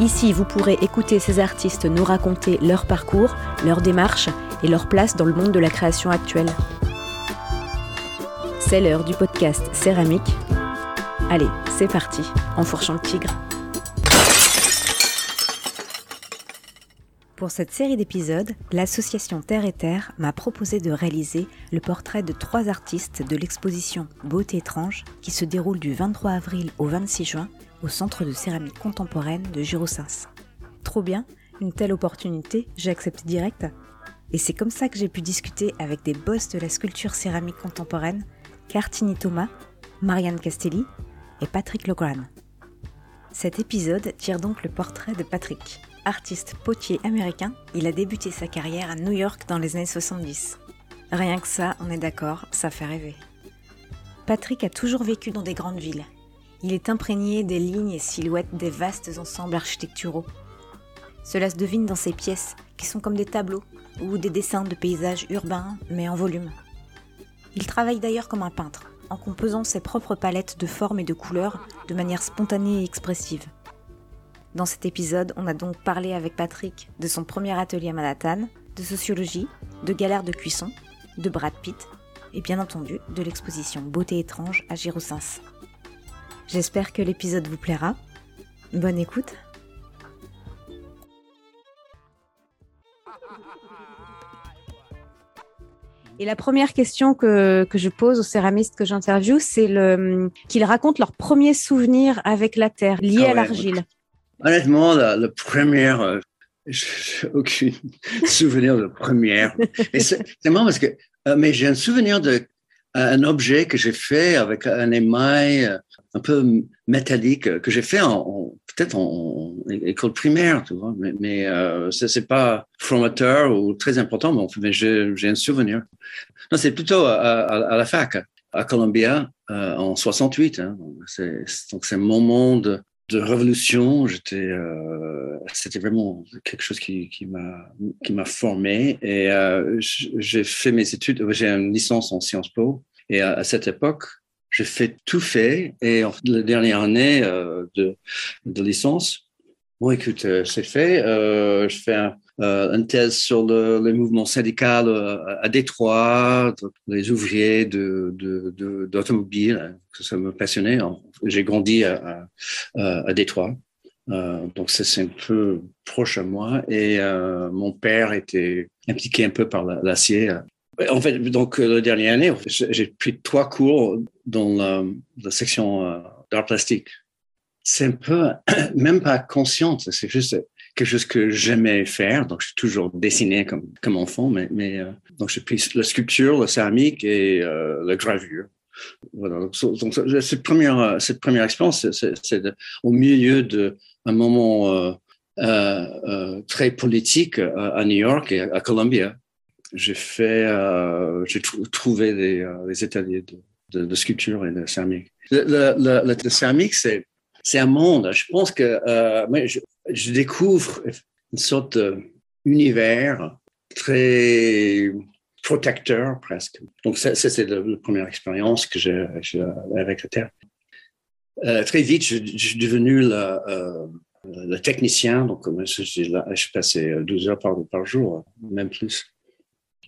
Ici, vous pourrez écouter ces artistes nous raconter leur parcours, leur démarche et leur place dans le monde de la création actuelle. C'est l'heure du podcast Céramique. Allez, c'est parti, en fourchant le tigre. Pour cette série d'épisodes, l'association Terre et Terre m'a proposé de réaliser le portrait de trois artistes de l'exposition Beauté étrange qui se déroule du 23 avril au 26 juin au Centre de céramique contemporaine de Girosins. Trop bien, une telle opportunité, j'ai accepté direct. Et c'est comme ça que j'ai pu discuter avec des boss de la sculpture céramique contemporaine, Cartini Thomas, Marianne Castelli et Patrick Legrand. Cet épisode tire donc le portrait de Patrick. Artiste potier américain, il a débuté sa carrière à New York dans les années 70. Rien que ça, on est d'accord, ça fait rêver. Patrick a toujours vécu dans des grandes villes, il est imprégné des lignes et silhouettes des vastes ensembles architecturaux. Cela se devine dans ses pièces, qui sont comme des tableaux ou des dessins de paysages urbains, mais en volume. Il travaille d'ailleurs comme un peintre, en composant ses propres palettes de formes et de couleurs de manière spontanée et expressive. Dans cet épisode, on a donc parlé avec Patrick de son premier atelier à Manhattan, de sociologie, de galère de cuisson, de Brad Pitt, et bien entendu de l'exposition Beauté étrange à Girosins. J'espère que l'épisode vous plaira. Bonne écoute. Et la première question que, je pose aux céramistes que j'interviewe, c'est le, qu'ils racontent leur premier souvenir avec la terre, lié ah à l'argile. Honnêtement, le premier, euh, aucun souvenir de première. c'est marrant parce que, euh, mais j'ai un souvenir de un objet que j'ai fait avec un émail euh, un peu métallique que j'ai fait en, peut-être en, école primaire, tu vois, mais, mais euh, c'est pas formateur ou très important, mais j'ai un souvenir. Non, c'est plutôt à, la fac, à Columbia, euh, en 68. Hein, donc c'est mon monde de révolution. J'étais, euh, c'était vraiment quelque chose qui, qui m'a qui m'a formé et euh, j'ai fait mes études. J'ai une licence en Sciences Po et à cette époque, j'ai fait tout fait et en, la dernière année euh, de, de licence, bon écoute, euh, c'est fait. Euh, je fais un, euh, une thèse sur le, le mouvement syndical à Détroit, les ouvriers de, de, d'automobile, hein, ça me passionnait. J'ai grandi à, à, à Détroit. Euh, donc c'est un peu proche à moi et euh, mon père était impliqué un peu par l'acier en fait, donc, euh, la dernière année, j'ai pris trois cours dans la, section euh, d'art plastique. C'est un peu, même pas consciente, c'est juste quelque chose que j'aimais faire. Donc, j'ai toujours dessiné comme, comme enfant, mais, euh, donc j'ai pris la sculpture, la céramique et la gravure. Voilà. Donc, cette première, cette première expérience, c'est au milieu d'un moment très politique à New York et à Columbia j'ai euh, trouvé des, euh, ateliers de, de, sculpture et de céramique. Le, le, céramique, c'est, un monde. Je pense que euh, je, découvre une sorte d'univers très protecteur presque. Donc c'est la, première expérience que j'ai, avec la Terre. Euh, très vite, je, suis devenu le, technicien. Donc je, je passais 12 heures par jour, même plus.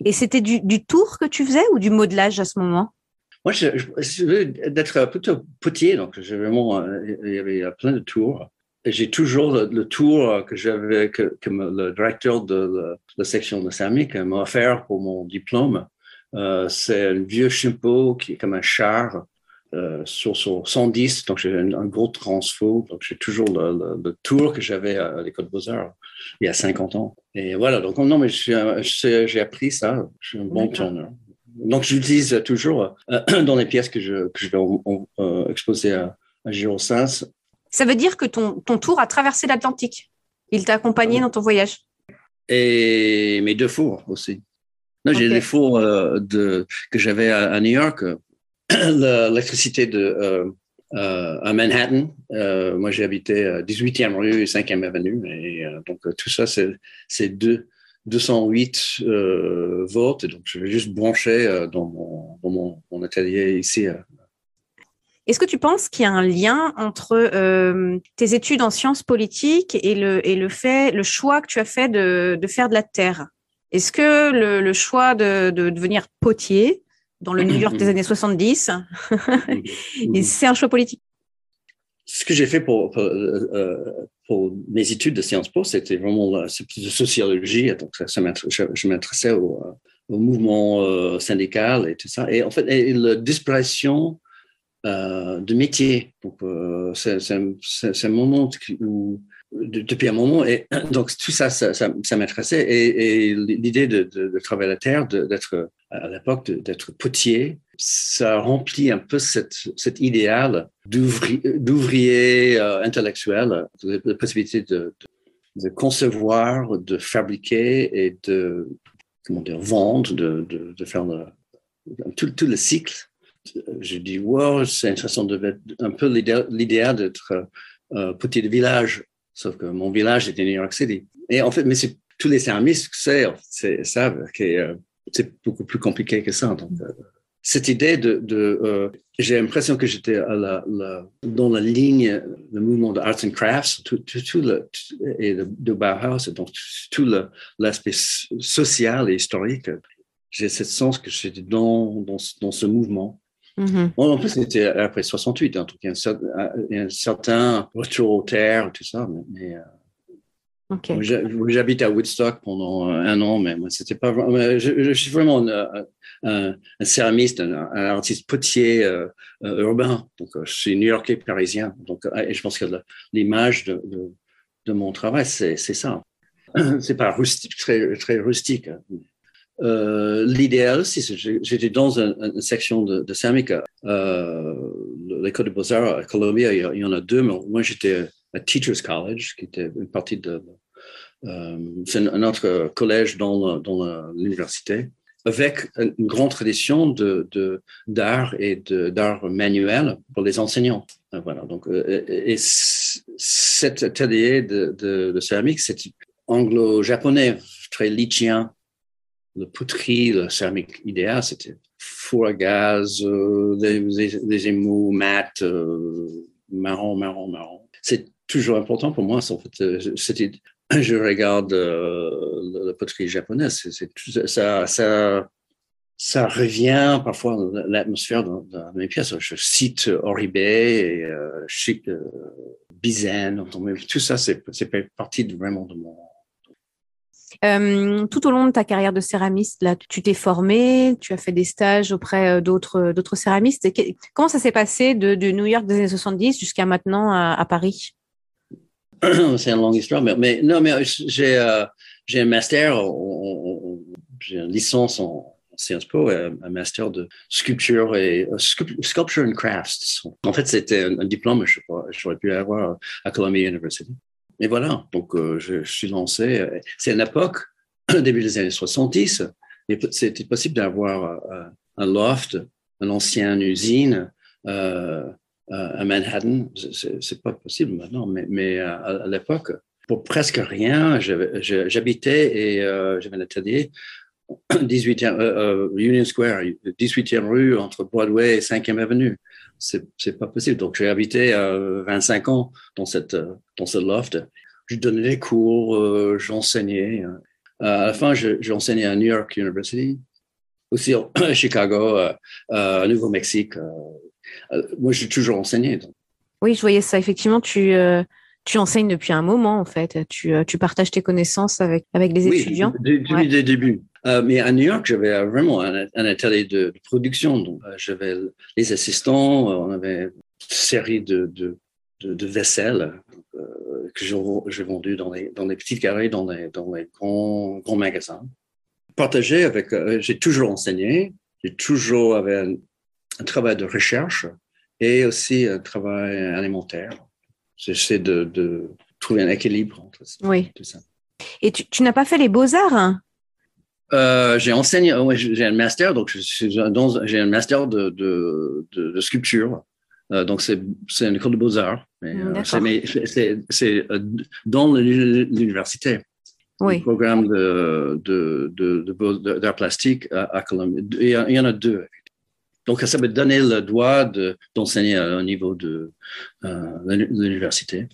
Et c'était du, tour que tu faisais ou du modelage à ce moment? Moi, je, je, veux d'être plutôt potier, donc vraiment, euh, il y avait plein de tours. J'ai toujours le, tour que j'avais, que, le directeur de la, section de céramique m'a offert pour mon diplôme. Euh, c'est un vieux chimpo qui est comme un char euh, sur, sur 110, donc j'ai un, un, gros transfo, donc j'ai toujours le, le, tour que j'avais à l'école de Beaux-Arts il y a 50 ans. Et voilà, donc non, mais j'ai appris ça, je suis un bon tourneur. Donc j'utilise toujours euh, dans les pièces que je, que je vais euh, exposer à, à Girosins. Ça veut dire que ton, ton tour a traversé l'Atlantique Il t'a accompagné dans ton voyage Et mes deux fours aussi. Non, j'ai des fours de, que j'avais à, New York. L'électricité de euh, à Manhattan. Euh, moi, j'ai habité 18e rue et 5e avenue. Et euh, donc, tout ça, c'est deux, 208 volts. Et donc, je vais juste brancher dans, mon, dans mon, atelier ici. Est-ce que tu penses qu'il y a un lien entre tes études en sciences politiques et le, et le fait, le choix que tu as fait de, de faire de la terre? Est-ce que le, le choix de, de, devenir potier dans le New York des années 70. et c'est un choix politique. Ce que j'ai fait pour, pour, euh, mes études de Sciences Po, c'était vraiment la, de sociologie. Donc, ça, je, m'intéressais au, mouvement euh, syndical et tout ça. Et en fait, la disparition euh, de métier. C'est un moment où depuis un moment. Et donc, tout ça, ça, m'intéressait. Et, l'idée de, de, travailler la terre, d'être à l'époque, d'être potier, ça remplit un peu cette, cet idéal d'ouvrier euh, intellectuel, la possibilité de, concevoir, de fabriquer et de comment dire, vendre, de, faire tout, le cycle. Je dis, wow, c'est intéressant de un peu l'idéal d'être euh, potier de village Sauf que mon village était New York City. Et en fait, mais tous les services savent, que euh, c'est beaucoup plus compliqué que ça. Donc, euh, cette idée de, euh, j'ai l'impression que j'étais dans la ligne, le mouvement de arts and crafts, tout, le, et de, de Bauhaus, donc tout l'aspect social et historique. J'ai ce sens que j'étais dans, dans ce mouvement. Mm-hmm. en plus, c'était après 68, hein, il y a un, certain retour aux terres, tout ça. Mais, euh, J'habite à Woodstock pendant un an, mais moi, c'était pas. Je, suis vraiment un, un, céramiste, un, artiste potier euh, euh, urbain. Donc, je suis new-yorkais parisien. Donc, et je pense que l'image de, de, mon travail, c'est ça. C'est pas rustique, très, très rustique. Euh, l'idéal aussi, j'étais dans une, section de, de Samica, euh, l'école de beaux-arts à Columbia, il y, en a deux, mais moi j'étais à Teachers College, qui était une partie de... Euh, c'est un autre collège dans, l'université, avec une grande tradition de, d'art et d'art manuel pour les enseignants. Voilà, donc, euh, et, cet atelier de, de, de céramique, c'est anglo-japonais, très lichien, le poterie, le céramique idéal, c'était four à gaz, euh, des, émaux mat, euh, marron, marron, marron. C'est toujours important pour moi. En fait, euh, c'était, je regarde la poterie japonaise, c'est, ça, ça, ça revient parfois dans l'atmosphère dans, mes pièces. Je cite Oribe et euh, Chic, Bizen, tout ça, c'est, c'est partie de, vraiment de mon euh, tout au long de ta carrière de céramiste, là, tu t'es formé, tu as fait des stages auprès euh, d'autres d'autres céramistes. comment ça s'est passé de, New York des années 70 jusqu'à maintenant à, Paris? C'est une longue histoire, mais, non, mais j'ai euh, un master, j'ai une licence en Sciences Po, un master de sculpture et sculpture and crafts. En fait, c'était un, diplôme que j'aurais pu avoir à Columbia University. Et voilà, donc euh, je, suis lancé. C'est une époque, début des années 70, c'était possible d'avoir euh, un loft, une ancienne usine euh, à Manhattan. C'est pas possible maintenant, mais, à, l'époque, pour presque rien, j'habitais et j'avais un atelier 18e, Union Square, 18e rue entre Broadway et 5e Avenue c'est pas possible. Donc, j'ai habité euh, 25 ans dans, cette, dans ce loft. Je donnais des cours, euh, j'enseignais. Euh, à la fin, j'ai enseigné à New York University, aussi à Chicago, euh, à Nouveau-Mexique. moi, j'ai toujours enseigné. Oui, je voyais ça. Effectivement, tu, tu enseignes depuis un moment, en fait. Tu, tu partages tes connaissances avec, avec les étudiants. Depuis ouais. le début. Euh, mais à New York, j'avais vraiment un, atelier de, production. Donc, euh, j'avais les assistants, euh, on avait une série de, de, de, vaisselles que j'ai vendues dans les, dans les petites carrés, dans les, dans les grands, grands magasins. Partagé avec, j'ai toujours enseigné, j'ai toujours avait un, un, travail de recherche et aussi un travail alimentaire. J'essaie de, de trouver un équilibre entre oui. tout ça. Et tu, tu n'as pas fait les beaux-arts hein? Euh, j'ai enseigné, j'ai un master, donc j'ai un master de, de, de, sculpture. Euh, donc c'est une école de beaux-arts, mais euh, c'est dans l'université. Oui. Le programme de, de, d'art plastique à, Columbia. Il y, en a deux. Donc, ça m'a donné le droit d'enseigner au niveau de l'université.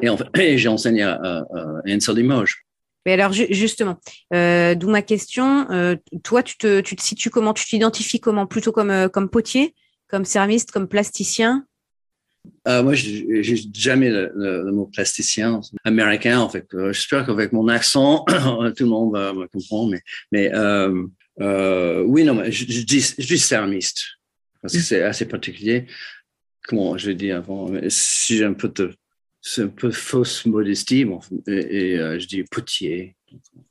Et, en fait, j'ai enseigné à, à, à Limoges. Mais alors justement, euh, d'où ma question. Euh, toi, tu te, tu te situes comment? Tu t'identifies comment? Plutôt comme, euh, comme potier, comme céramiste, comme plasticien? Moi, j'ai jamais le, mot plasticien américain. En fait, j'espère qu'avec mon accent, tout le monde va me comprendre. Mais, mais oui, non, mais je, dis, je dis céramiste parce que mm. c'est assez particulier. Comment je l'ai dit avant Si j'ai un peu de c'est un peu fausse modestie. Bon, et, euh, je dis potier.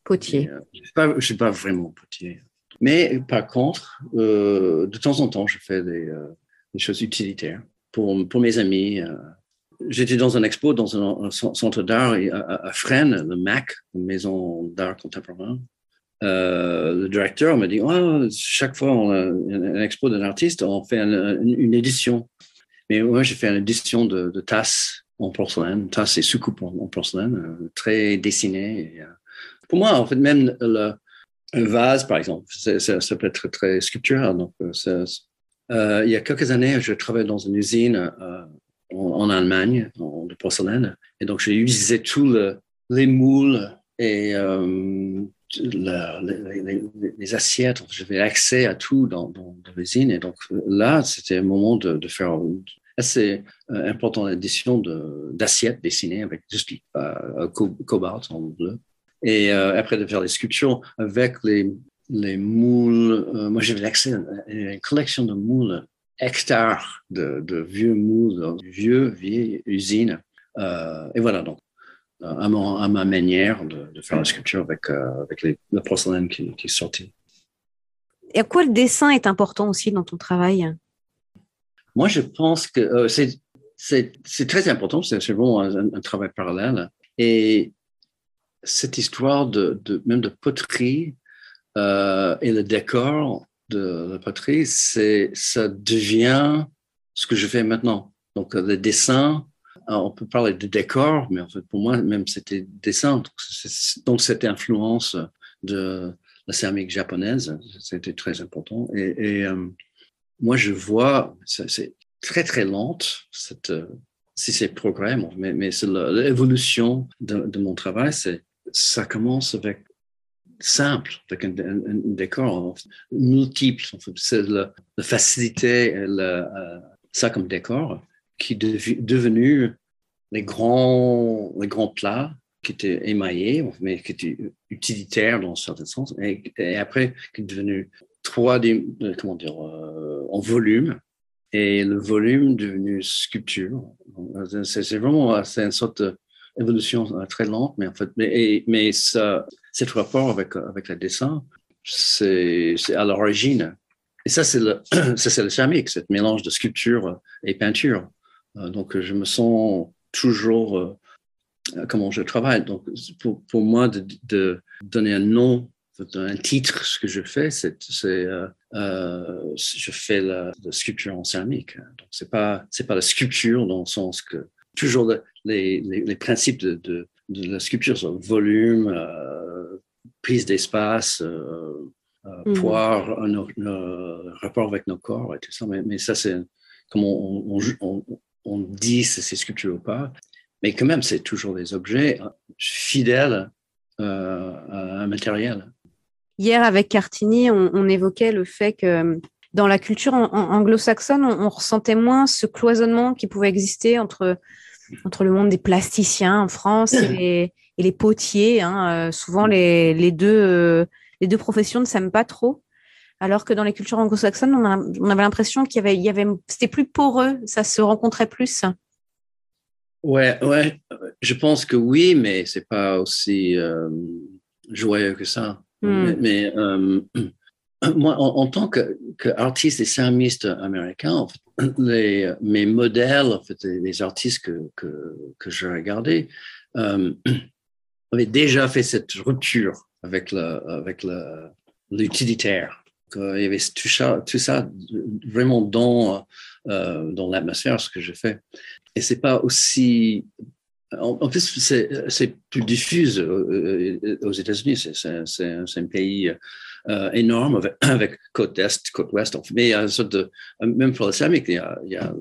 Potier. Euh, je ne suis, pas vraiment potier. Mais par contre, euh, de temps en temps, je fais des, choses utilitaires pour, pour mes amis. J'étais dans un expo dans un, centre d'art à, à, Fresnes, le MAC, une maison d'art contemporain. le directeur m'a dit oh, chaque fois on a un expo d'un artiste, on fait une, édition. Mais moi, j'ai fait une édition de, de tasses en porcelaine, ça c'est soucoupe en, porcelaine, euh, très dessiné. Euh, pour moi, en fait, même le, vase, par exemple, ça peut être très sculptural. Donc, euh, il y a quelques années, je travaillais dans une usine en, Allemagne de porcelaine, et donc j'ai utilisé tous les moules et les, assiettes, j'avais accès à tout dans, dans, l'usine. Et donc là, c'était un moment de, de, faire assez euh, important l'édition d'assiettes dessinées avec juste euh, cobalt en bleu. Et euh, après de faire des sculptures avec les, les moules, moi j'avais accès à une collection de moules hectares de, vieux moules, vieux, vieilles usines. et voilà, donc à, ma manière de, faire la sculpture avec, avec les, la porcelaine qui, qui est sortie. Et à quoi le dessin est important aussi dans ton travail? Moi, je pense que euh, c'est très important, c'est vraiment un, travail parallèle. Et cette histoire de, même de poterie euh, et le décor de la poterie, c'est ça devient ce que je fais maintenant. Donc le dessin, on peut parler de décor, mais en fait pour moi même c'était dessin. Donc cette influence de la céramique japonaise, c'était très important. Et, euh, moi, je vois, c'est très, très lente, cette, euh, si c'est progrès, mais, mais c'est l'évolution de, mon travail. Ça commence avec simple, avec un, décor multiple. C'est la, facilité, euh, ça comme décor, qui est devenu les grands, les grands plats qui étaient émaillés, mais qui étaient utilitaires dans un certain sens, et après qui est devenu trois, euh, comment dire, euh, en volume, et le volume devenu sculpture. C'est vraiment c'est une sorte d'évolution euh, très lente, mais en fait, mais, mais ça, cet rapport avec, avec le dessin, c'est à l'origine. Et ça, c'est le, c'est le chamique, ce mélange de sculpture et peinture. Donc, je me sens toujours comment je travaille. Donc, pour, pour moi, de, donner un nom un titre, ce que je fais, c'est, euh, euh, je fais la, sculpture en céramique. Donc c'est pas c'est pas la sculpture dans le sens que toujours les, les, principes de, de, la sculpture sont volume, euh, prise d'espace, mhm. poids, rapport avec nos corps et tout ça. Mais, mais ça c'est comme on, on, on, dit si c'est sculpture ou pas. Mais quand même, c'est toujours des objets fidèles à un matériel. Hier, avec Cartini, on, évoquait le fait que euh, dans la culture anglo-saxonne, on, ressentait moins ce cloisonnement qui pouvait exister entre, entre le monde des plasticiens en France et les, potiers. Hein. Euh, souvent, les, deux, euh, les deux professions ne s'aiment pas trop. Alors que dans les cultures anglo-saxonnes, on, avait l'impression qu'il y avait, avait, c'était plus poreux, ça se rencontrait plus. Ouais, ouais, je pense que oui, mais c'est pas aussi joyeux que ça. Hmm. Mais, euh, moi, en, tant qu'artiste et céramiste américain, mes modèles, en fait, les, artistes que, que, que je regardais, euh, avaient déjà fait cette rupture avec l'utilitaire. Avec Il y avait tout ça, tout ça vraiment dans, euh, dans l'atmosphère, ce que je fais. Et c'est pas aussi en, plus, c'est plus diffuse euh, aux États-Unis. C'est un pays euh, énorme avec, avec, côte est, côte ouest. Mais il y a une sorte de, même pour le Samic, il y a, il y a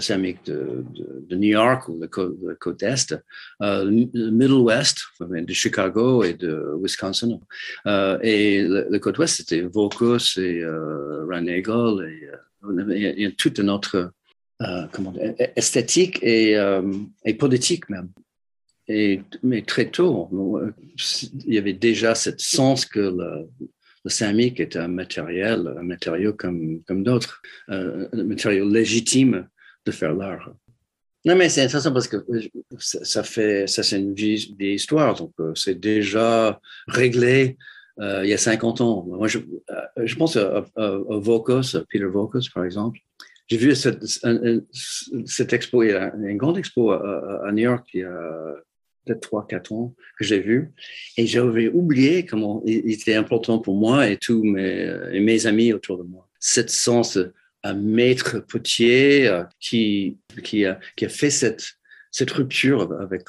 Samic de, de, New York ou le côte, est, euh, le Middle West, de Chicago et de Wisconsin. Euh, et le, côte ouest, c'était Vocus et euh, Ranagel. Et, euh, il y a toute une autre euh, esthétique et, euh, et politique même. Mais très tôt, il y avait déjà cette sens que le, le céramique est un matériel, un matériau comme, d'autres, euh, un matériau légitime de faire l'art. Non, mais c'est intéressant parce que ça fait, ça c'est une vie, des histoires, donc euh, c'est déjà réglé euh, il y a 50 ans. Moi, je, euh, pense à, à, Vocus, Peter Vocus, par exemple. J'ai vu cette, cette expo, il y a une grande expo à, New York il y a peut-être trois, quatre ans que j'ai vu. Et j'avais oublié comment il était important pour moi et tous mes, mes amis autour de moi. Cette sens à maître potier euh, qui, qui, a, qui a fait cette, cette rupture avec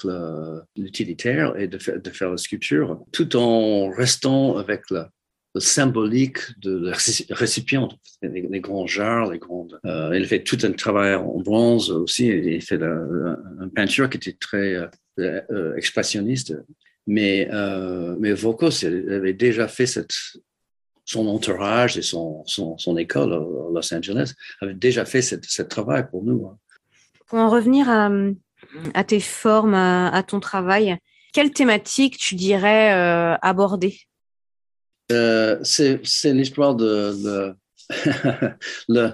l'utilitaire et de de faire la sculpture, tout en restant avec la, symbolique de récipient, les, grands jarres, les grandes. Euh, il fait tout un travail en bronze aussi. Il fait une peinture qui était très euh, euh, expressionniste. Mais, euh, mais Vocos avait déjà fait cette, son entourage et son, son, son, école à Los Angeles avait déjà fait ce travail pour nous. Hein. Pour en revenir à, à tes formes, à, ton travail, quelle thématique tu dirais euh, aborder? Euh, C'est l'histoire de, de le,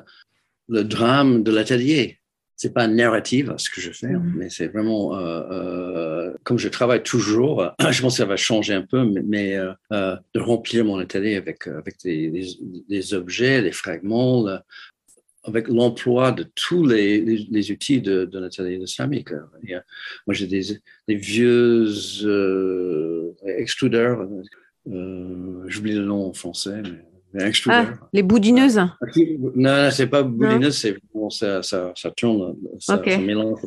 le drame de l'atelier c'est pas narrative ce que je fais, mm-hmm. mais c'est vraiment euh, euh, comme je travaille toujours. je pense que ça va changer un peu, mais, mais de remplir mon atelier avec avec des, des, des objets, des fragments, avec l'emploi de tous les, les, les, outils de, de l'atelier islamique. Moi, j'ai des, des vieux euh, extrudeurs. J'oublie le nom en français, mais ah, les boudineuses Non, non c'est pas boudineuse, c'est bon, ça, ça, ça, tourne, ça, okay. ça mélange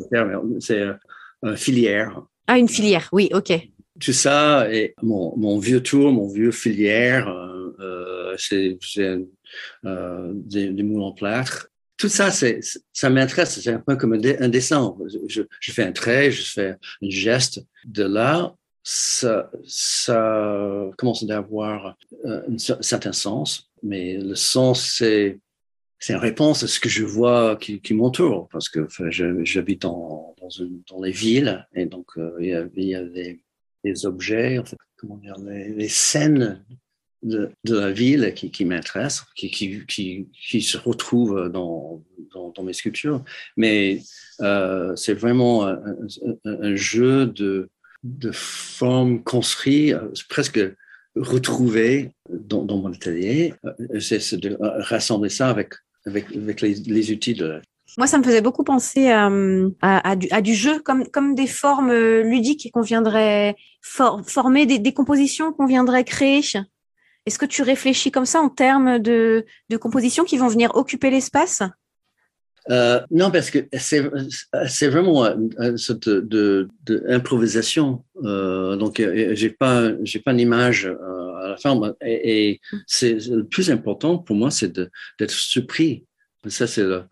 c'est euh, une filière. Ah, une filière, oui, ok. Tout ça, et mon, mon vieux tour, mon vieux filière, euh, euh c'est euh, des, des moules en plâtre. Tout ça, c'est, ça m'intéresse. C'est un peu comme un, un dessin. Je, je, fais un trait, je fais un geste. De là, ça, ça commence à avoir euh, un certain sens, mais le sens, c'est c'est une réponse à ce que je vois qui, m'entoure, parce que enfin, j'habite dans, dans, les villes, et donc euh, il y a, des, des, objets, en fait, comment dire, les, scènes de, la ville qui, m'intéressent, qui, qui, se retrouvent dans, dans, mes sculptures, mais euh, c'est vraiment un, jeu de de formes construites, euh, presque retrouvées dans, mon atelier. Euh, c'est de rassembler ça avec, avec, les, outils de... Moi, ça me faisait beaucoup penser à, du, jeu, comme, comme des formes euh, ludiques qu'on viendrait for, former, des, des compositions qu'on viendrait créer. Est-ce que tu réfléchis comme ça en termes de, de compositions qui vont venir occuper l'espace? Euh, non, parce que c'est vraiment une sorte de, de. Euh, donc, j'ai pas j'ai pas une image euh, à la fin. Et, c'est le plus important pour moi, c'est d'être surpris. Ça, c'est le,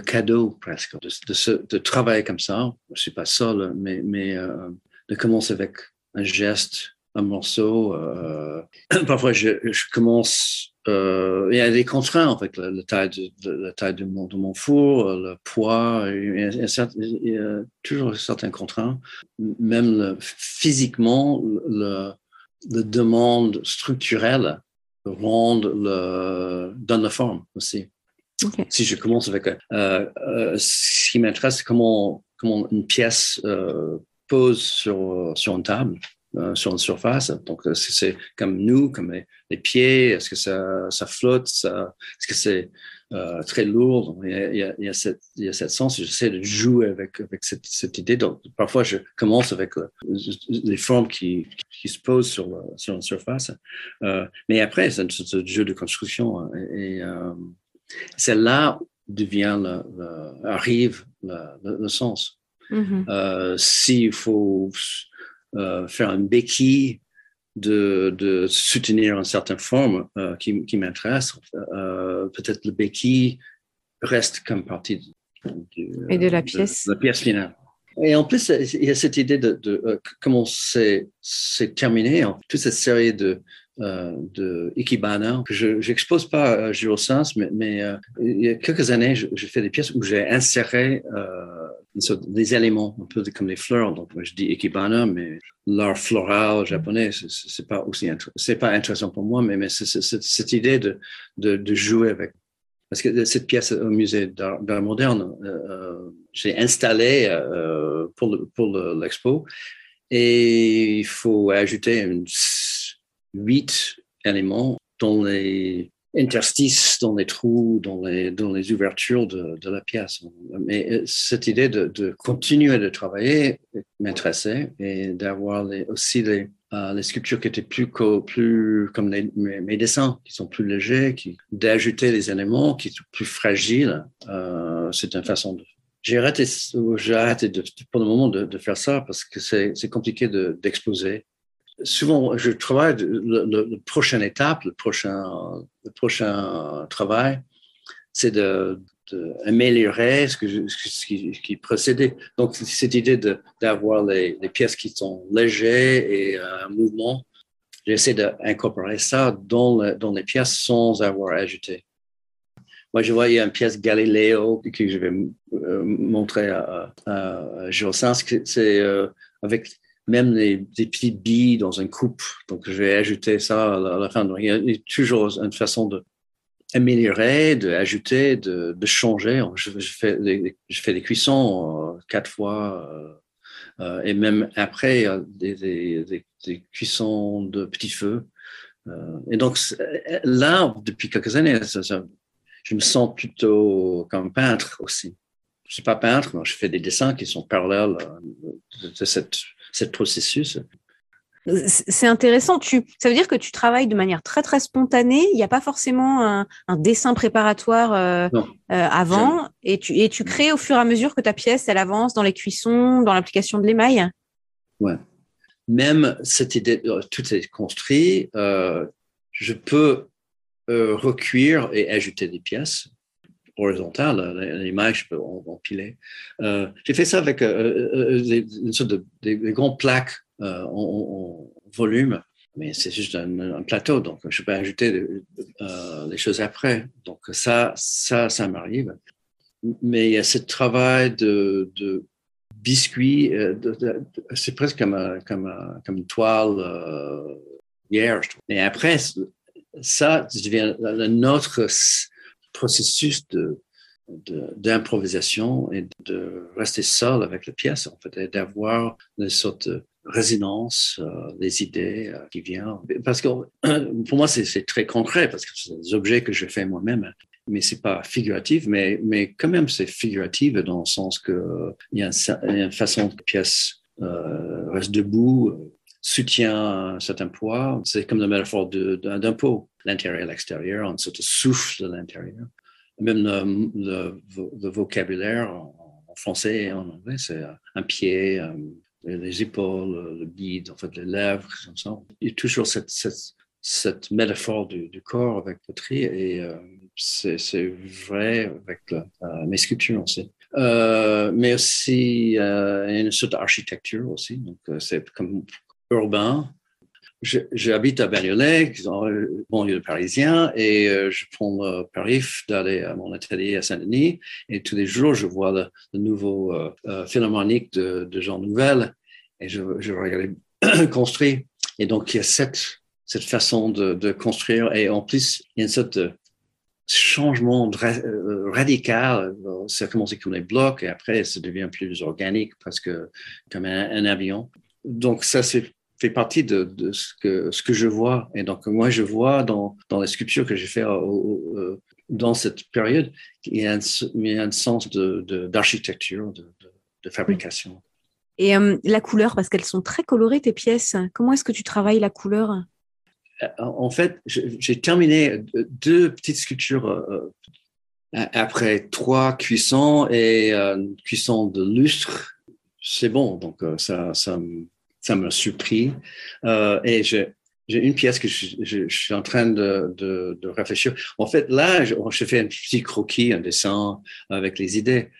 cadeau presque de, de, de, travailler comme ça. Je suis pas seul, mais mais euh, de commencer avec un geste, un morceau. Euh, parfois, je, je commence euh, il y a des contraintes avec la, la taille, de, la taille de, mon, de mon four, le poids, il y, a, il y a toujours certaines contraintes. Même le, physiquement, le, le demande structurelle rend le, donne la forme aussi. Okay. Si je commence avec euh, euh, ce qui m'intéresse, c'est comment, comment une pièce euh, pose sur, sur une table sur une surface. Donc, c'est comme nous, comme les, pieds, est-ce que ça, ça flotte, est-ce que c'est euh, très lourd? Il y, a, il, y a, il, y a cette, il y a cette sens. J'essaie de jouer avec, avec cette, cette, idée. Donc, parfois, je commence avec les formes qui, qui se posent sur, sur une surface. Euh, mais après, c'est un jeu de construction. Hein, et, et euh, c'est là devient le, le, arrive le, le sens. Mm-hmm. Euh, S'il faut euh, faire une béquille de, de, soutenir une certaine forme euh, qui, qui m'intéresse, euh, peut-être le béquille reste comme partie du, Et de la pièce. De, la pièce finale. Et en plus, il y a cette idée de, euh, comment c'est terminé, hein, toute cette série de, euh, de Ikebana que je n'expose pas à Girosens, mais, mais euh, il y a quelques années, j'ai fait des pièces où j'ai inséré euh, des éléments, un peu comme les fleurs. Donc, je dis Ikebana, mais l'art floral japonais, c'est pas pas intéressant pour moi, mais, cette idée de, de, jouer avec. Parce que cette pièce au musée d'art moderne, euh, j'ai installé euh, pour l'expo et il faut ajouter une huit éléments dans les interstices, dans les trous, dans les, dans les ouvertures de, de la pièce. Mais euh, cette idée de, de continuer de travailler m'intéressait et d'avoir aussi les, euh, les sculptures qui étaient plus, plus comme les, mes, dessins, qui sont plus légers, qui d'ajouter les éléments qui sont plus fragiles. Euh, c'est une façon de j'ai arrêté, de, pour le moment de, de faire ça parce que c'est compliqué d'exposer souvent, je travaille, le, le, prochaine étape, le prochain, le prochain travail, c'est de, améliorer ce, ce, qui, qui, précédait. Donc, cette idée d'avoir les, pièces qui sont légères et euh, un mouvement, j'essaie d'incorporer ça dans, le, dans les pièces sans avoir ajouté. Moi, je voyais une pièce Galileo que je vais euh, montrer à, à, à C'est euh, avec même des petites billes dans une coupe. Donc, je vais ajouter ça à la fin. Donc, il y a toujours une façon de améliorer, d'ajouter, de, de changer. Je, fais des, je fais des cuissons euh, quatre fois. Euh, euh, et même après, des, des, des, cuissons de petit feu. Et donc, là, depuis quelques années, je me sens plutôt comme peintre aussi. Je suis pas peintre, mais je fais des dessins qui sont parallèles de, de cette ce processus. C'est intéressant. Tu, ça veut dire que tu travailles de manière très très spontanée. Il n'y a pas forcément un, un dessin préparatoire euh, euh, avant, et tu et tu crées au fur et à mesure que ta pièce elle avance dans les cuissons, dans l'application de l'émail? Ouais. Même cette idée, euh, tout est construit. Euh, je peux recuire et ajouter des pièces horizontale, l'image, je peux empiler. Euh, j'ai fait ça avec euh, euh, une sorte de des, grandes plaques en, volume, mais c'est juste un, plateau, donc je peux ajouter les choses après. Donc ça, ça, ça m'arrive. Mais il y a ce travail de, de biscuit, c'est presque comme, une toile hier. Et après, ça devient notre processus de d'improvisation et de rester seul avec la pièce, en fait, et d'avoir une sorte de résonance euh, des idées euh, qui viennent. Parce que pour moi, c'est très concret, parce que c'est des objets que je fais moi-même, mais c'est pas figuratif, mais, mais quand même, c'est figuratif dans le sens que il y, a une, façon que la pièce euh, reste debout, soutient un certain poids. C'est comme la métaphore d'un pot, l'intérieur et l'extérieur, sorte de souffle de l'intérieur. Même le, le, vocabulaire en, français et en anglais, c'est un pied, euh, les épaules, le bide, en fait, les lèvres, comme ça. Il y a toujours cette, cette, cette métaphore du, corps avec poterie et euh, c'est vrai avec le, euh, mes sculptures aussi. Euh, mais aussi euh, une sorte d'architecture aussi. Donc, euh, c'est comme urbain. J'habite à Bagnolet, banlieue parisien, et euh, je prends le périph' d'aller à mon atelier à Saint-Denis. Et tous les jours, je vois le, le nouveau euh, euh, philharmonique de, de Jean Nouvel, et je, je regarde construire. Et donc, il y a cette, cette façon de, de construire, et en plus, il y a une sorte de changement radical. Ça a commencé comme des blocs, et après, ça devient plus organique, presque comme un, un avion. Donc, ça, c'est fait partie de, de, ce, que, ce que je vois. Et donc, moi, je vois dans, dans les sculptures que j'ai fait euh, dans cette période, il y a un, il y a un sens d'architecture, de, de, de, fabrication. Et euh, la couleur, parce qu'elles sont très colorées, tes pièces. Comment est-ce que tu travailles la couleur? Euh, En fait, j'ai terminé deux petites sculptures après trois cuissons et une cuisson de lustre. C'est bon, donc ça, ça, ça m'a surpris. Euh, et j'ai une pièce que je, suis en train de, réfléchir. En fait, là, je, fais un petit croquis, un dessin avec les idées.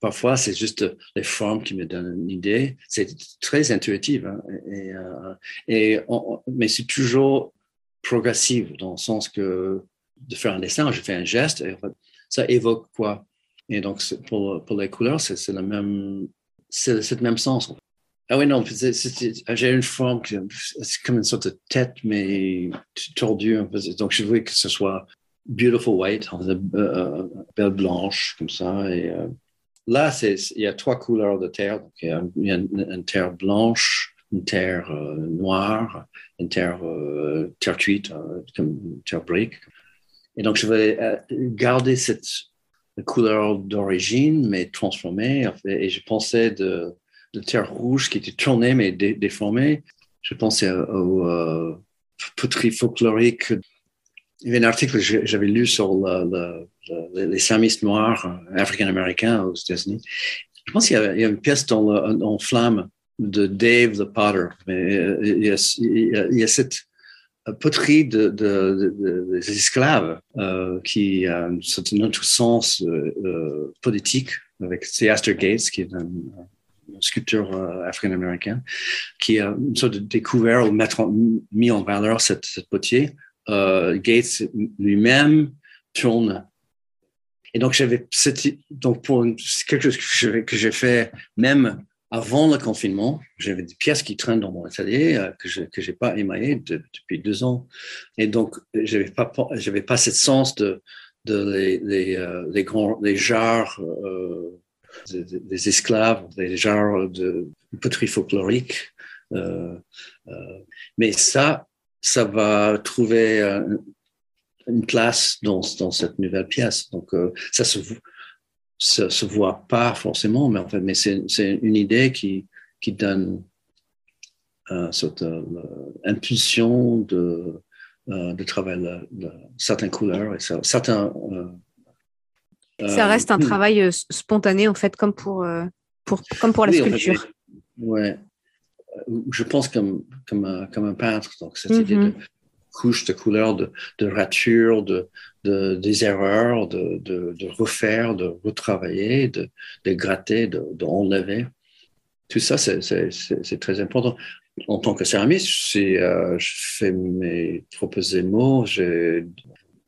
Parfois, c'est juste les formes qui me donnent une idée. C'est très intuitif. Hein, et, euh, mais c'est toujours progressif dans le sens que de faire un dessin, je fais un geste et ça évoque quoi? Et donc, pour, pour les couleurs, c'est le même, c'est le même sens. Ah oui, non, j'ai une forme, c'est comme une sorte de tête, mais tordue. Donc, je voulais que ce soit beautiful white, euh, euh, belle blanche, comme ça. Et euh, là, il y a trois couleurs de terre. Il y a, une, terre blanche, une terre noire, une terre, terre cuite, comme une terre brique. Et donc, je vais garder cette couleur d'origine, mais transformée. Et je pensais de de terre rouge qui était tournée mais déformée. Je pensais aux euh, poteries folkloriques. Il y avait un article que j'avais lu sur les samistes noirs africains-américains aux États-Unis. Je pense qu'il y, a une pièce dans en flamme de Dave the Potter. Euh, il, y a, cette poterie de, des esclaves euh, qui a un autre sens euh, politique avec C. Astor Gates, qui est un, sculpteur euh, africain-américain, qui a une sorte de découvert ou mis en valeur cette, potier. Euh, Gates lui-même tourne. Et donc, j'avais donc pour quelque chose que j'ai fait même avant le confinement, j'avais des pièces qui traînent dans mon atelier euh, que je j'ai pas émaillées depuis deux ans. Et donc, j'avais pas j'avais pas cette sens de les grands les jarres des, esclaves, des genres de poterie folklorique. Euh, euh, mais ça, ça va trouver une place dans, cette nouvelle pièce. Donc, euh, ça se, se voit pas forcément, mais en fait, mais c'est une idée qui, donne euh, cette impulsion de, de travailler certaines couleurs et certains ça euh, reste un hmm. travail euh, spontané, en fait, comme pour, euh, pour, comme pour la sculpture. ouais. Je pense comme, comme, un, comme un peintre, donc cette idée de mhm. couche de couleur, de, de rature, de, de, des erreurs, de, de, de refaire, de retravailler, de, de gratter, d'enlever. De, Tout ça, c'est très important. En tant que céramiste, euh, je fais mes propres émaux, j'ai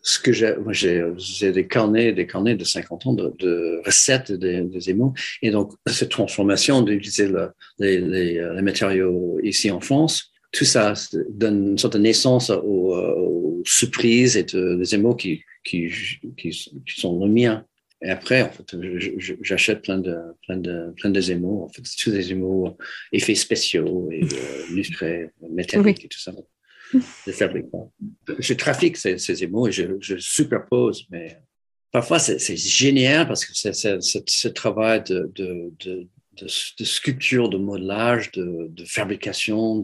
ce que j'ai, moi j'ai, j'ai des carnets, des carnets de 50 ans de, de recettes des, des émaux. Et donc, cette transformation d'utiliser le, les, les, euh, les, matériaux ici en France, tout ça donne une sorte de naissance aux, aux surprises et de, des émaux qui, qui, qui, qui, sont les miens. Et après, en fait, j'achète plein de, plein de, plein de émaux. En fait, tous des émaux effets spéciaux et euh, lustrés, métalliques et tout ça fabrique. Je trafique ces, ces et je, je, superpose, mais parfois c'est génial parce que c'est ce travail de, de, sculpture, de modelage, de, fabrication,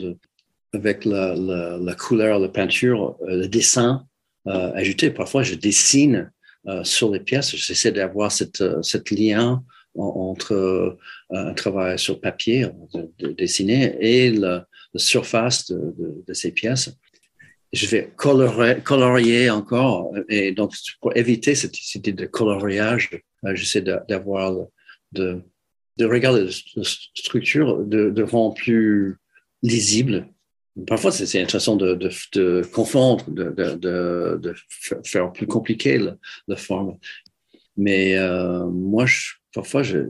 avec la, couleur, la peinture, euh, le dessin euh, ajouté. Parfois, je dessine euh, sur les pièces. J'essaie d'avoir cette, lien entre un travail sur papier, de, dessiner, et surface de, ces pièces. Je vais colorer, colorier encore. Et donc, pour éviter cette, idée de coloriage, euh, j'essaie d'avoir, de, de regarder la structure de, rendre plus lisible. Parfois, c'est façon de, de, confondre, de, faire plus compliqué la, la forme. Mais euh, moi, parfois, je,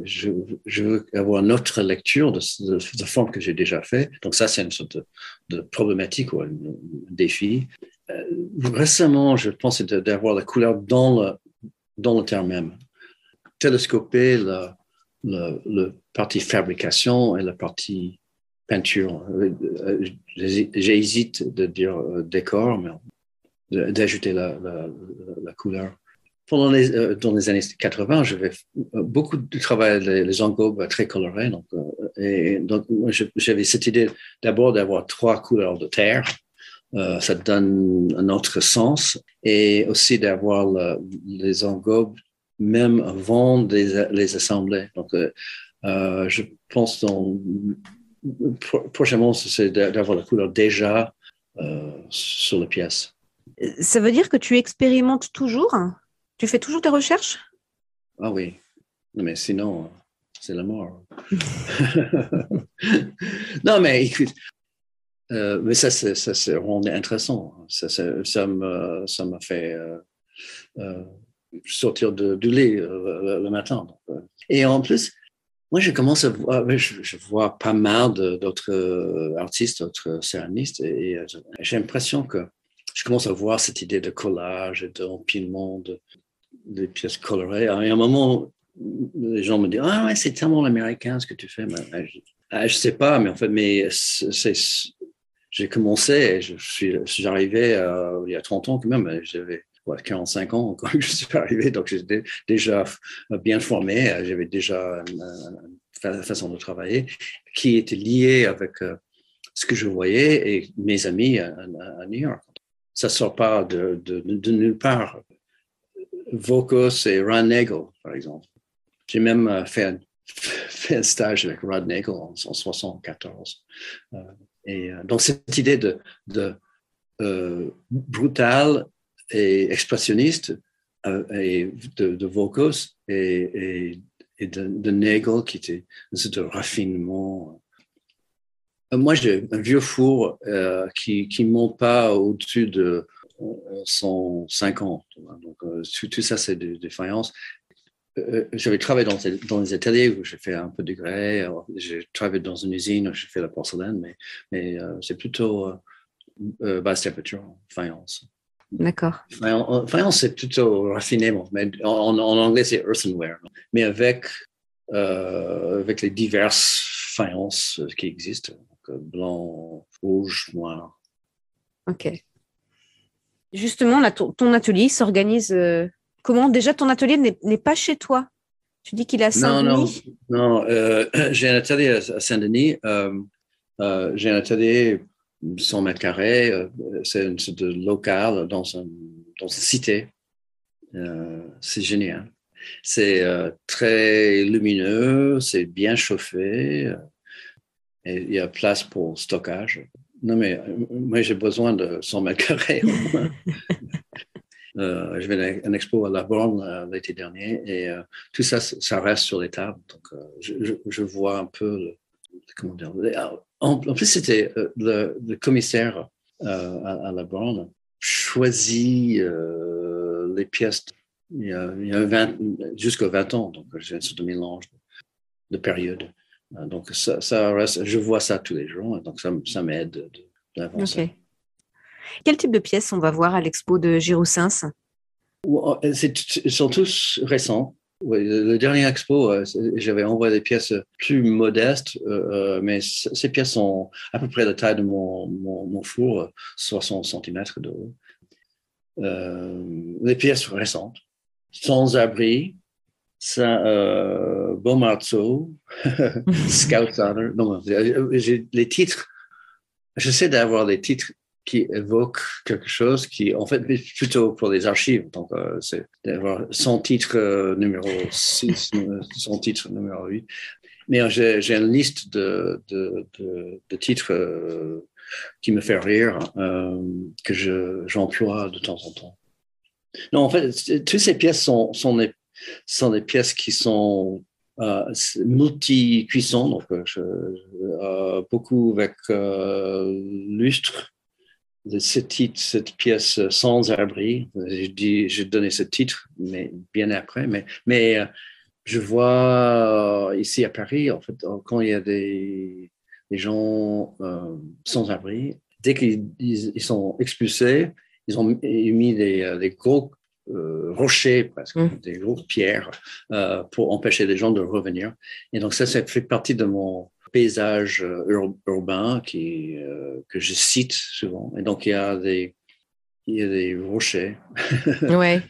veux avoir une autre lecture de, de, de forme que j'ai déjà fait. Donc ça, c'est une sorte de, problématique ou un, défi. Euh, récemment, je pense d'avoir la couleur dans le, dans le terme même. Télescoper la, partie fabrication et la partie peinture. J'hésite de dire décor, mais d'ajouter la, couleur. Pendant les, dans les années 80, j'avais beaucoup de travail les, engobes très colorés. Donc, donc, j'avais cette idée d'abord d'avoir trois couleurs de terre. Euh, ça donne un autre sens et aussi d'avoir les engobes même avant de les, assembler. Donc, euh, euh je pense dans, prochainement, c'est d'avoir la couleur déjà euh, sur la pièce. Ça veut dire que tu expérimentes toujours? Tu fais toujours tes recherches? Ah oui, mais sinon, c'est la mort. non, mais écoute, euh, mais ça, ça, c'est intéressant. Ça, ça, ça m'a fait euh, euh, sortir de, du lit le, matin. Et en plus, moi, je commence à voir, je, vois pas mal d'autres artistes, d'autres céramistes, et, j'ai l'impression que je commence à voir cette idée de collage et d'empilement de, de, pièces colorées. À un moment, les gens me disent Ah ouais, c'est tellement américain ce que tu fais. Mais, je, ne sais pas, mais en fait, mais j'ai commencé, j'arrivais euh, il y a 30 ans quand même, j'avais 45 ans quand je suis arrivé, donc j'étais déjà bien formé, j'avais déjà une, façon de travailler qui était liée avec euh, ce que je voyais et mes amis à, New York. Ça sort pas de nulle part. Vocus et Ron Nagel, par exemple. J'ai même euh, fait un, stage avec Rod Nagel en, en 1974. Et euh, donc, cette idée de, de euh, brutal et expressionniste euh, et de, de et, et, de, de, Nagel qui était de raffinement. Moi, j'ai un vieux four qui ne monte pas au-dessus de 150. Donc, tout, ça, c'est des, des faïences. Euh, j'avais travaillé dans, dans, les ateliers où j'ai fait un peu de grès. J'ai travaillé dans une usine où j'ai fait la porcelaine, mais, mais euh, c'est plutôt euh, basse température, faïence. D'accord. Faïence, c'est plutôt raffiné, mais en, en anglais, c'est earthenware. Mais avec, avec les diverses faïences qui existent, donc, blanc, rouge, noir. OK. Justement, là, ton, ton atelier s'organise Comment? Déjà ton atelier n'est pas chez toi Tu dis qu'il est à Saint-Denis Non, non, euh, j'ai un atelier à Saint-Denis. Euh, euh, j'ai un atelier 100 mètres carrés. c'est une sorte de local dans, dans une cité. c'est génial. C'est très lumineux, c'est bien chauffé. et il y a place pour stockage. Non, mais moi, j'ai besoin de 100 mètres carrés. Euh, je vais à un expo à La Borne euh, l'été dernier et euh, tout ça, ça reste sur les tables. Donc, je, je, vois un peu, comment dire, en, plus, c'était le, le, commissaire à, La Borne choisit les pièces il y a, jusqu'à 20 ans. Donc, j'ai une sorte de mélange de, périodes. Donc, ça, ça, reste, je vois ça tous les jours. Donc, ça, ça m'aide d'avancer. Quel type de pièces on va voir à l'expo de Giroussens oh, Ils sont tous récents. le dernier expo, euh, j'avais envoyé des pièces plus modestes, euh, euh, mais ces pièces sont à peu près la taille de mon, mon, four, 60 cm de haut. les pièces récentes, sans abri, euh, Beaumarceau, Scout Honor. Non, j'ai les titres. J'essaie d'avoir des titres qui évoque quelque chose qui, en fait, plutôt pour les archives. Donc, euh, c'est d'avoir son titre euh, numéro 6, son titre numéro 8. Mais j'ai une liste de, de, de, de titres euh, qui me fait rire, que j'emploie de temps en temps. Non, en fait, toutes ces pièces sont, sont, des, sont des pièces qui sont multi-cuissons, donc je, beaucoup avec lustre, ce titre, cette pièce euh, sans abri. J'ai donné ce titre, mais bien après. Mais, mais euh, je vois euh, ici à Paris, en fait, quand il y a des, des gens sans abri, dès qu'ils ils sont expulsés, ils ont mis des, des gros rochers, presque, mmh. des grosses pierres, pour empêcher les gens de revenir. Et donc ça, ça fait partie de mon, paysages urbains qui, que je cite souvent. Et donc, il y a des, il y a des rochers. Ouais.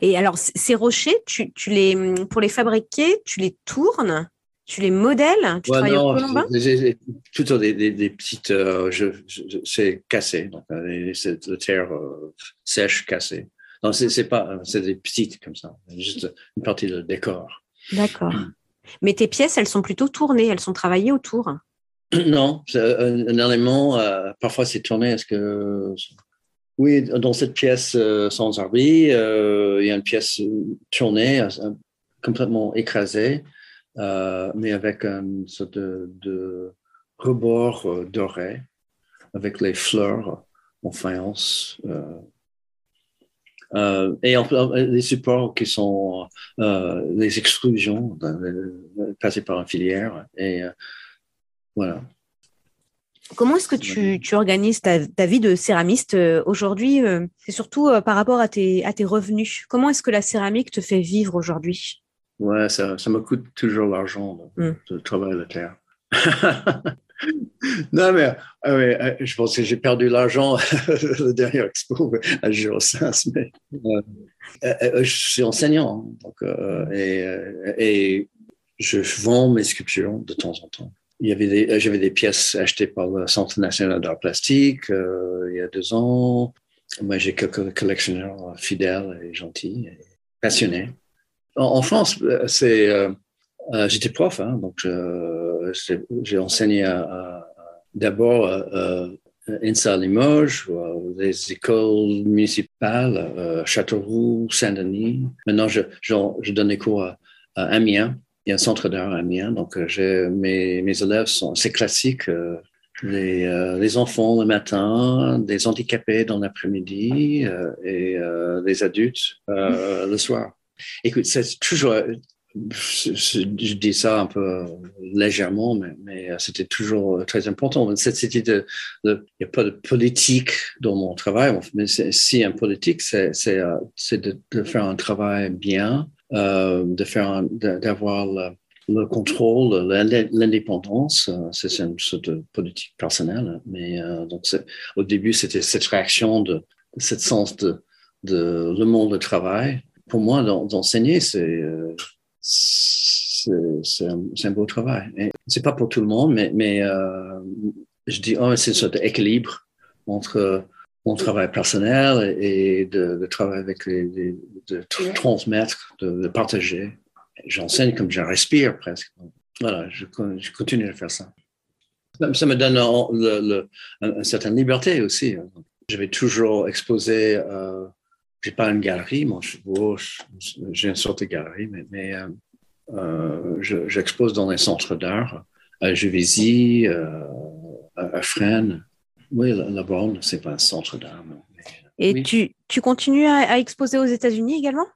Et alors, ces rochers, tu, tu, les, pour les fabriquer, tu les tournes tu les modèles Tu travailles au Colombin Plutôt des, des, petites. c'est cassé. Donc, c'est la terre sèche cassée. Non, c'est pas, c'est des petites comme ça, juste une partie de décor. D'accord. Mais tes pièces, elles sont plutôt tournées, elles sont travaillées autour. Non, un, un, élément, euh, parfois c'est tourné. Est-ce que oui, dans cette pièce euh, sans abri, euh, il y a une pièce tournée, complètement écrasée, mais avec une sorte de, de rebord doré, avec les fleurs en faïence. Euh, et les supports qui sont euh, les extrusions euh, passées par une filière. Et voilà. Comment est-ce que tu, tu organises ta, ta, vie de céramiste aujourd'hui C'est surtout par rapport à tes, à tes revenus? Comment est-ce que la céramique te fait vivre aujourd'hui? Ouais, ça, ça me coûte toujours l'argent de, hmm. de travailler la terre. non, mais, ah euh, je pense que j'ai perdu l'argent le dernier expo à Girosens, mais euh, euh, je suis enseignant hein, et, je vends mes sculptures de temps en temps. J'avais des pièces achetées par le Centre national d'art plastique il y a deux ans. Moi, j'ai quelques collectionneurs fidèles et gentils, et passionnés. En, France, c'est j'étais prof, hein, donc j'ai enseigné à d'abord euh, euh, INSA Limoges, euh, les écoles municipales, euh, Châteauroux, Saint-Denis. Maintenant, je, donne des cours à, Amiens. Il y a un centre d'art à Amiens. Donc, mes, élèves sont assez classiques. Les, les, enfants le matin, des handicapés dans l'après-midi et les adultes le soir. Écoute, c'est toujours je, dis ça un peu légèrement, mais, mais c'était toujours très important. Cette idée de, il n'y a pas de politique dans mon travail, mais si un politique, c'est euh, de, de, faire un travail bien, euh, de faire, d'avoir le, le, contrôle, l'indépendance. Euh, c'est une sorte de politique personnelle, mais euh, donc au début, c'était cette réaction de, de cette sens de, de le monde du travail. Pour moi, d'enseigner, c'est euh, c'est un, un, beau travail. C'est pas pour tout le monde, mais, mais euh, je dis, oh, c'est une sorte d'équilibre entre mon travail personnel et de, de travailler avec les, de transmettre, de, de partager. J'enseigne comme je respire presque. Voilà, je, je, continue à faire ça. Ça me donne le, le, une certaine liberté aussi. Je vais toujours exposer euh, j'ai pas une galerie, moi, j'ai une sorte de galerie, mais, mais euh, euh j'expose dans les centres d'art, à Juvisy, euh, à, Fresnes. Oui, la, la Borne, c'est pas un centre d'art. Et tu, tu, continues à, exposer aux États-Unis également?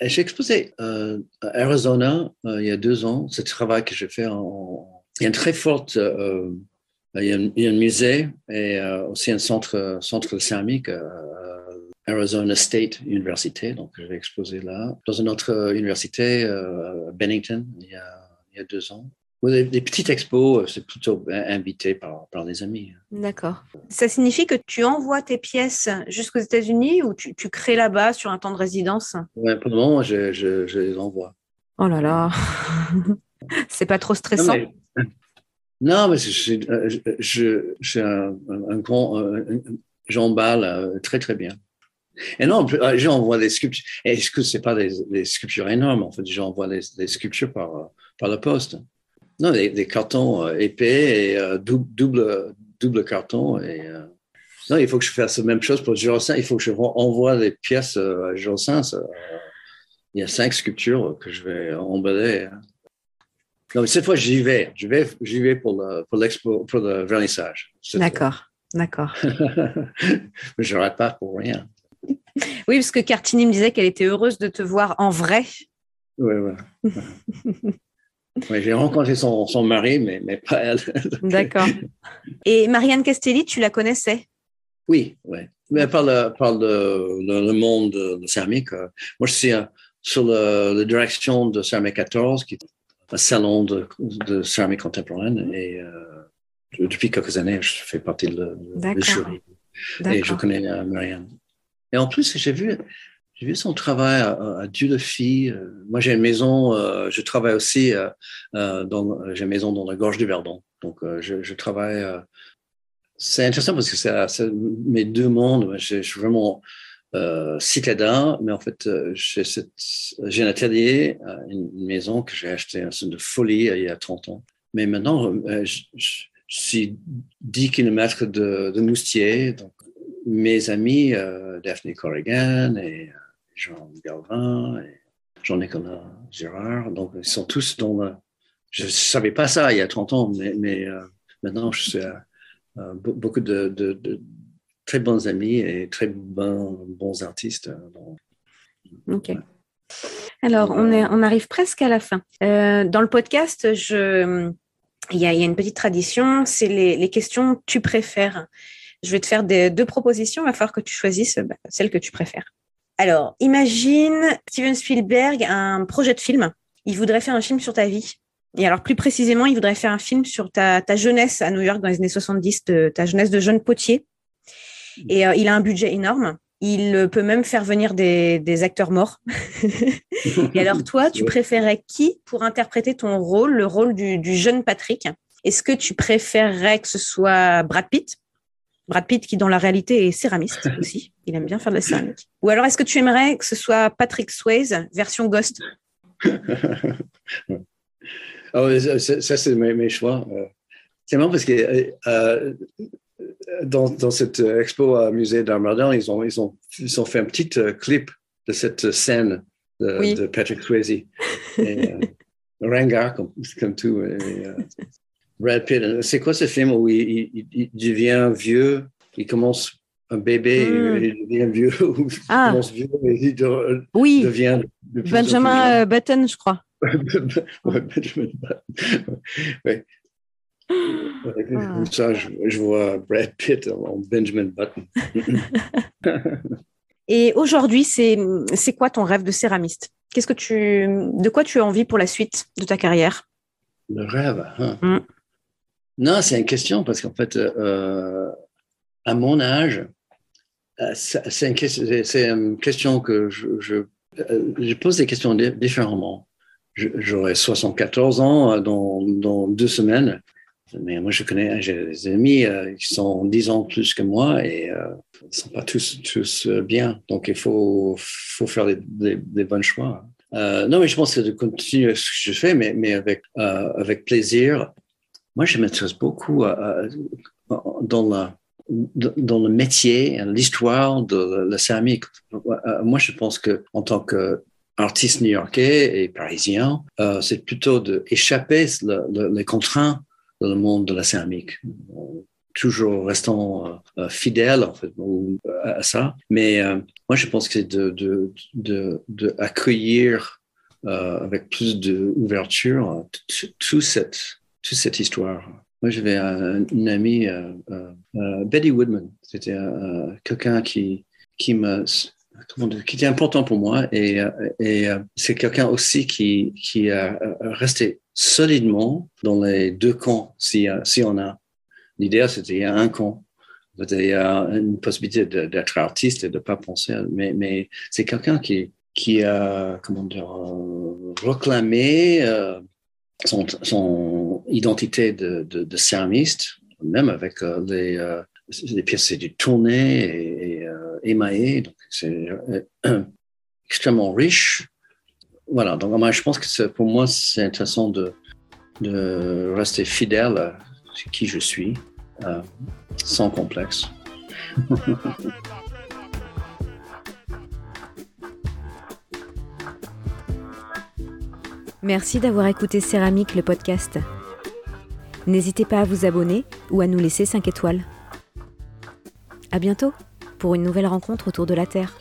J'ai exposé euh, à Arizona il y a deux ans. C'est travail que j'ai fait en, Il y a une très forte. il, y a un, il, y a un, musée et aussi un centre, centre céramique Arizona State University, donc je vais exposer là. Dans une autre euh, université, euh, Bennington, il y, a, il y a deux ans. Des, des petites expos, euh, c'est plutôt invité par, par des amis. D'accord. Ça signifie que tu envoies tes pièces jusqu'aux États-Unis ou tu, tu crées là-bas sur un temps de résidence? Ouais, Pour le moment, je, je, je, les envoie. Oh là là C'est pas trop stressant Non, mais, je, je, un, un, grand. J'emballe très, très bien. Et non, euh, j'envoie des sculptures. Est-ce que c'est pas des, sculptures énormes? En fait, j'envoie des, des sculptures par, euh, par la poste. Non, des, cartons euh, épais et double, double carton. Et, non, il faut que je fasse la même chose pour Jurocin. Il faut que je envoie des pièces à Jurocin. Il y a cinq sculptures que je vais emballer. Non, mais cette fois, j'y vais. Je vais, j'y vais pour l'expo, pour, le vernissage. D'accord, d'accord. je ne pas pour rien. Oui, parce que Cartini me disait qu'elle était heureuse de te voir en vrai. Oui, oui. j'ai rencontré son, son mari, mais, mais, pas elle. D'accord. Et Marianne Castelli, tu la connaissais? Oui, oui. Mais par le, par le, le, monde de céramique, euh, moi je suis euh, sur la direction de Céramique 14, qui est salon de, de céramique contemporaine et depuis quelques années, je fais partie de, de, jury. Et je connais Marianne. Et en plus, j'ai vu, j'ai vu son travail à, à Dieu de Fille. Moi, j'ai une maison, je travaille aussi, dans, j'ai une maison dans la gorge du Verdon. Donc, je, travaille c'est intéressant parce que c'est mes deux mondes. Je, suis vraiment euh, citadin, mais en fait, euh, j'ai un atelier, euh, une, maison que j'ai acheté un de folie il y a 30 ans. Mais maintenant, je, suis 10 km de, de Moustier. Donc, mes amis, Daphne Corrigan et Jean Galvin et Jean-Nicolas Gérard, donc ils sont tous dans le... Je ne savais pas ça il y a 30 ans, mais, mais maintenant, je suis euh, beaucoup de, très bons amis et très bons, bons artistes. Euh, ok. Alors, on, est, on arrive presque à la fin. Euh, dans le podcast, je, il, y a, il y a une petite tradition, c'est les, les, questions tu préfères. Je vais te faire des, deux propositions, il va falloir que tu choisisses bah, celle que tu préfères. Alors, imagine Steven Spielberg un projet de film. Il voudrait faire un film sur ta vie. Et alors, plus précisément, il voudrait faire un film sur ta, ta jeunesse à New York dans les années 70, ta jeunesse de jeune potier. Et euh, il a un budget énorme. Il peut même faire venir des, des acteurs morts. et alors, toi, tu préférais qui pour interpréter ton rôle, le rôle du, du jeune Patrick? Est-ce que tu préférerais que ce soit Brad Pitt? Brad Pitt, qui dans la réalité est céramiste aussi. Il aime bien faire de la céramique. Ou alors, est-ce que tu aimerais que ce soit Patrick Swayze, version Ghost? Oh, ça, c'est mes, choix. Euh, c'est marrant parce que euh, euh, dans, dans, cette expo au musée d'art moderne, ils ont, ils, ont, ils ont fait un petit clip de cette scène de, Patrick Swayze. Et, comme, comme tout. Brad Pitt. C'est quoi ce film où il, il, devient vieux, il commence un bébé, hmm. il devient vieux, ou il ah. commence vieux et il oui. devient. Benjamin Button, je crois ouais, Benjamin Ouais. Ah. Ça, je, vois Brad Pitt en Benjamin Button. Et aujourd'hui, c'est, c'est quoi ton rêve de céramiste? Qu'est-ce que tu, de quoi tu as envie pour la suite de ta carrière? Le rêve. Hein? Mm. Non, c'est une question parce qu'en fait, euh, à mon âge, euh, c'est une, question, que je, euh, pose des questions différemment j'aurai 74 ans euh, dans, deux semaines. Mais moi, je connais, j'ai des amis euh, qui sont 10 ans plus que moi et euh, ils ne sont pas tous, tous bien. Donc, il faut, faut faire des, des, bons choix. Euh, non, mais je pense que de continuer ce que je fais, mais, mais avec, avec plaisir. Moi, je m'intéresse beaucoup dans, le métier, l'histoire de la céramique. Moi, je pense que en tant que artistes new-yorkais et parisiens, euh, c'est plutôt d'échapper le, les contraintes dans le monde de la céramique toujours restant euh, euh, fidèle en fait à ça mais moi je pense que c'est de, accueillir avec plus d'ouverture toute cette toute cette histoire moi j'avais une amie Betty Woodman c'était quelqu'un qui qui me qui était important pour moi et, euh, et euh, c'est quelqu'un aussi qui, qui a resté solidement dans les deux camps si, euh, si on a. L'idée, c'était un camp. Il y a une possibilité d'être artiste et de ne pas penser, mais, mais c'est quelqu'un qui, qui a, comment dire, réclamé son, identité de, de, céramiste, même avec les, les pièces du tourné et, et émaillé, donc c'est euh, extrêmement riche. Voilà, donc moi, je pense que pour moi, c'est intéressant de, de rester fidèle à qui je suis, euh, sans complexe. Merci d'avoir écouté Céramique, le podcast. N'hésitez pas à vous abonner ou à nous laisser 5 étoiles. À bientôt! pour une nouvelle rencontre autour de la Terre.